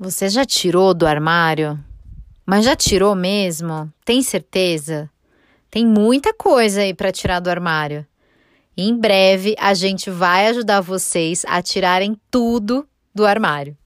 Você já tirou do armário? Mas já tirou mesmo? Tem certeza? Tem muita coisa aí para tirar do armário. Em breve a gente vai ajudar vocês a tirarem tudo do armário.